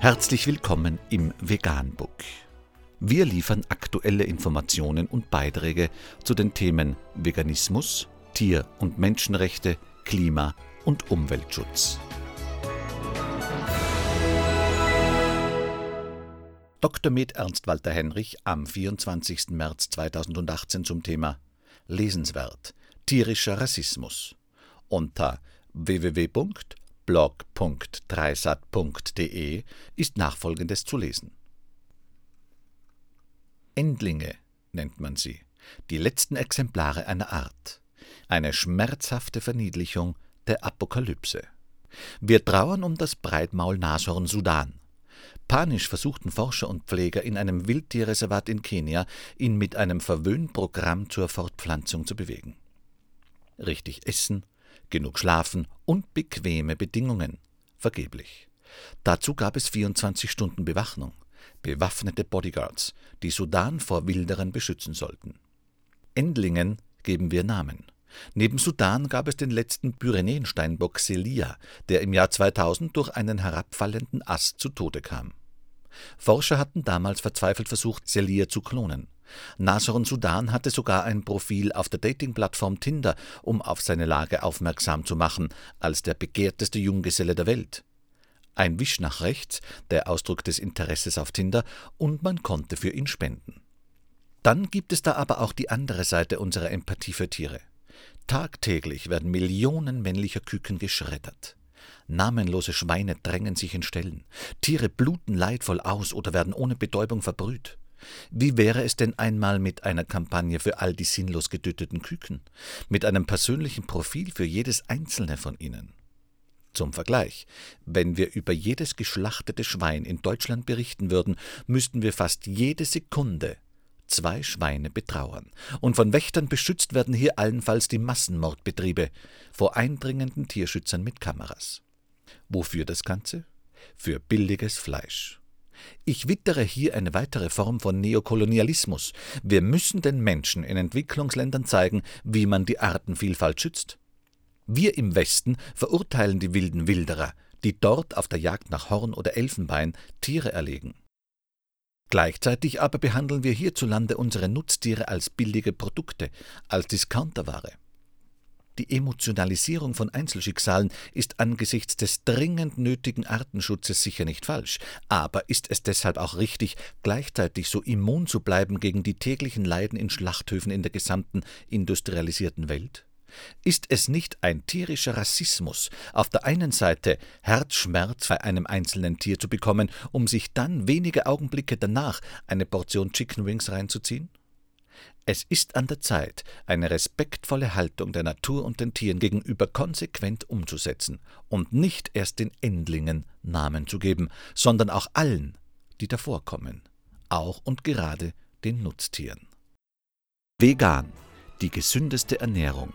Herzlich willkommen im Veganbook. Wir liefern aktuelle Informationen und Beiträge zu den Themen Veganismus, Tier- und Menschenrechte, Klima- und Umweltschutz. Dr. Med Ernst Walter Henrich am 24. März 2018 zum Thema Lesenswert tierischer Rassismus unter www.blog.dreisat.de ist nachfolgendes zu lesen. Endlinge nennt man sie, die letzten Exemplare einer Art, eine schmerzhafte Verniedlichung der Apokalypse. Wir trauern um das Breitmaul-Nashorn Sudan. Panisch versuchten Forscher und Pfleger in einem Wildtierreservat in Kenia, ihn mit einem Verwöhnprogramm zur Fortpflanzung zu bewegen. Richtig essen, genug schlafen und bequeme Bedingungen. Vergeblich. Dazu gab es 24 Stunden Bewachung, bewaffnete Bodyguards, die Sudan vor Wilderern beschützen sollten. Endlingen geben wir Namen. Neben Sudan gab es den letzten Pyrenäensteinbock Celia, der im Jahr 2000 durch einen herabfallenden Ast zu Tode kam. Forscher hatten damals verzweifelt versucht, Celia zu klonen. Nasron Sudan hatte sogar ein Profil auf der Datingplattform Tinder, um auf seine Lage aufmerksam zu machen, als der begehrteste Junggeselle der Welt. Ein Wisch nach rechts, der Ausdruck des Interesses auf Tinder, und man konnte für ihn spenden. Dann gibt es da aber auch die andere Seite unserer Empathie für Tiere. Tagtäglich werden Millionen männlicher Küken geschreddert. Namenlose Schweine drängen sich in Stellen. Tiere bluten leidvoll aus oder werden ohne Betäubung verbrüht. Wie wäre es denn einmal mit einer Kampagne für all die sinnlos getöteten Küken? Mit einem persönlichen Profil für jedes einzelne von ihnen? Zum Vergleich, wenn wir über jedes geschlachtete Schwein in Deutschland berichten würden, müssten wir fast jede Sekunde zwei Schweine betrauern. Und von Wächtern beschützt werden hier allenfalls die Massenmordbetriebe vor eindringenden Tierschützern mit Kameras. Wofür das Ganze? Für billiges Fleisch. Ich wittere hier eine weitere Form von Neokolonialismus. Wir müssen den Menschen in Entwicklungsländern zeigen, wie man die Artenvielfalt schützt. Wir im Westen verurteilen die wilden Wilderer, die dort auf der Jagd nach Horn oder Elfenbein Tiere erlegen. Gleichzeitig aber behandeln wir hierzulande unsere Nutztiere als billige Produkte, als Discounterware. Die Emotionalisierung von Einzelschicksalen ist angesichts des dringend nötigen Artenschutzes sicher nicht falsch, aber ist es deshalb auch richtig, gleichzeitig so immun zu bleiben gegen die täglichen Leiden in Schlachthöfen in der gesamten industrialisierten Welt? Ist es nicht ein tierischer Rassismus, auf der einen Seite Herzschmerz bei einem einzelnen Tier zu bekommen, um sich dann wenige Augenblicke danach eine Portion Chicken Wings reinzuziehen? Es ist an der Zeit, eine respektvolle Haltung der Natur und den Tieren gegenüber konsequent umzusetzen und nicht erst den Endlingen Namen zu geben, sondern auch allen, die davorkommen, auch und gerade den Nutztieren. Vegan, die gesündeste Ernährung